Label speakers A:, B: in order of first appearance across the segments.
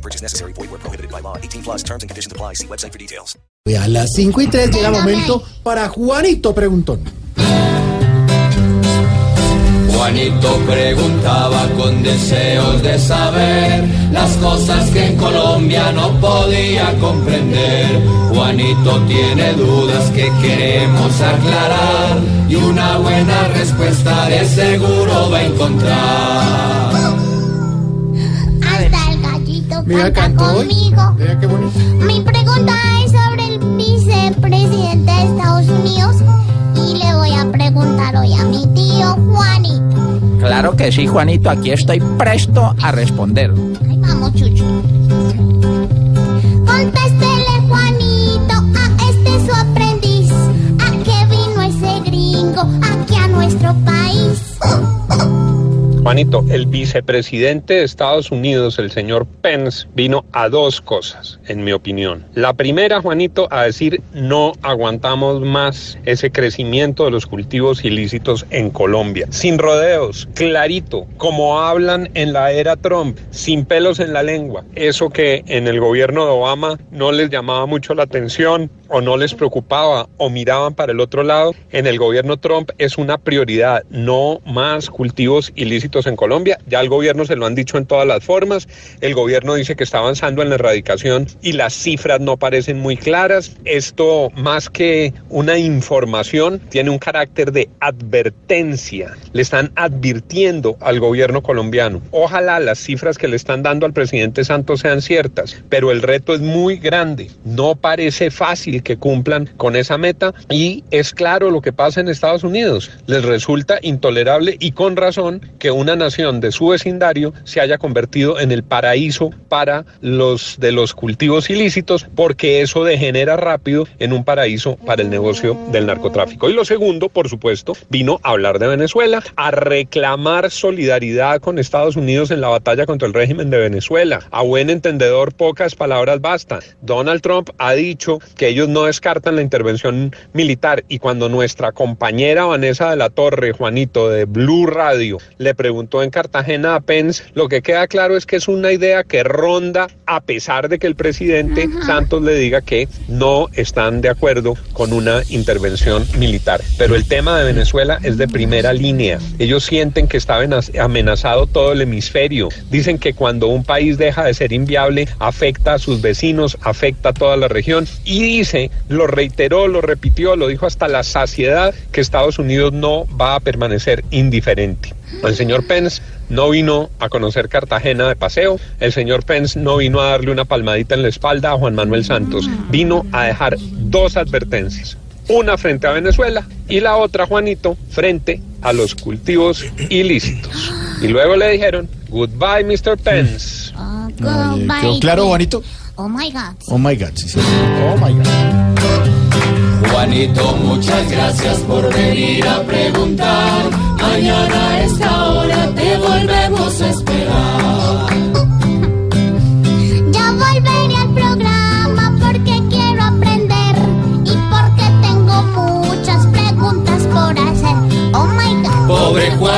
A: No purchase necessary. Void where prohibited by law. 18 plus terms and conditions apply. See website for details.
B: A las 5 y 3 llega el momento para Juanito Preguntón.
C: Juanito preguntaba con deseos de saber las cosas que en Colombia no podía comprender. Juanito tiene dudas que queremos aclarar y una buena respuesta de seguro va a encontrar.
B: Mira, cantó
D: conmigo.
B: Mira qué bonito.
D: Mi pregunta es sobre el vicepresidente de Estados Unidos y le voy a preguntar hoy a mi tío Juanito.
E: Claro que sí, Juanito, aquí estoy presto a responder.
D: Ay, vamos, Chucho. Juanito,
F: el vicepresidente de Estados Unidos, el señor Pence, vino a dos cosas, en mi opinión. La primera, Juanito, a decir no aguantamos más ese crecimiento de los cultivos ilícitos en Colombia. Sin rodeos, clarito, como hablan en la era Trump, sin pelos en la lengua. Eso que en el gobierno de Obama no les llamaba mucho la atención o no les preocupaba o miraban para el otro lado, en el gobierno Trump es una prioridad, no más cultivos ilícitos en Colombia. Ya el gobierno se lo han dicho en todas las formas, el gobierno dice que está avanzando en la erradicación y las cifras no parecen muy claras. Esto más que una información tiene un carácter de advertencia. Le están advirtiendo al gobierno colombiano. Ojalá las cifras que le están dando al presidente Santos sean ciertas, pero el reto es muy grande. No parece fácil que cumplan con esa meta y es claro lo que pasa en Estados Unidos. Les resulta intolerable y con razón que una nación de su vecindario se haya convertido en el paraíso para los de los cultivos ilícitos porque eso degenera rápido en un paraíso para el negocio del narcotráfico. Y lo segundo, por supuesto, vino a hablar de Venezuela, a reclamar solidaridad con Estados Unidos en la batalla contra el régimen de Venezuela. A buen entendedor, pocas palabras bastan. Donald Trump ha dicho que ellos no descartan la intervención militar y cuando nuestra compañera Vanessa de la Torre, Juanito, de Blue Radio, le preguntó en Cartagena a Pence, lo que queda claro es que es una idea que ronda a pesar de que el presidente Santos le diga que no están de acuerdo con una intervención militar. Pero el tema de Venezuela es de primera línea. Ellos sienten que está amenazado todo el hemisferio. Dicen que cuando un país deja de ser inviable, afecta a sus vecinos, afecta a toda la región. Y lo reiteró, lo repitió, lo dijo hasta la saciedad, que Estados Unidos no va a permanecer indiferente. El señor Pence no vino a conocer Cartagena de paseo, el señor Pence no vino a darle una palmadita en la espalda a Juan Manuel Santos, vino a dejar dos advertencias, una frente a Venezuela y la otra, Juanito, frente a los cultivos ilícitos. Y luego le dijeron, goodbye, Mr. Pence.
D: Oh, goodbye,
B: ¿Quedó claro, Juanito?
D: Oh my God.
B: Oh my God, sí, sí. Oh my God.
C: Juanito, muchas gracias por venir a preguntar. Mañana a esta hora te volvemos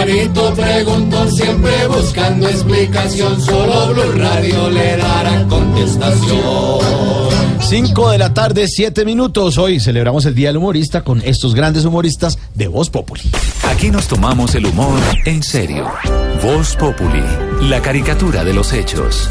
C: Juanito preguntó siempre buscando explicación. Solo Blue Radio le dará contestación.
B: 5 de la tarde, 7 minutos. Hoy celebramos el Día del Humorista con estos grandes humoristas de Voz Populi.
G: Aquí nos tomamos el humor en serio. Voz Populi, la caricatura de los hechos.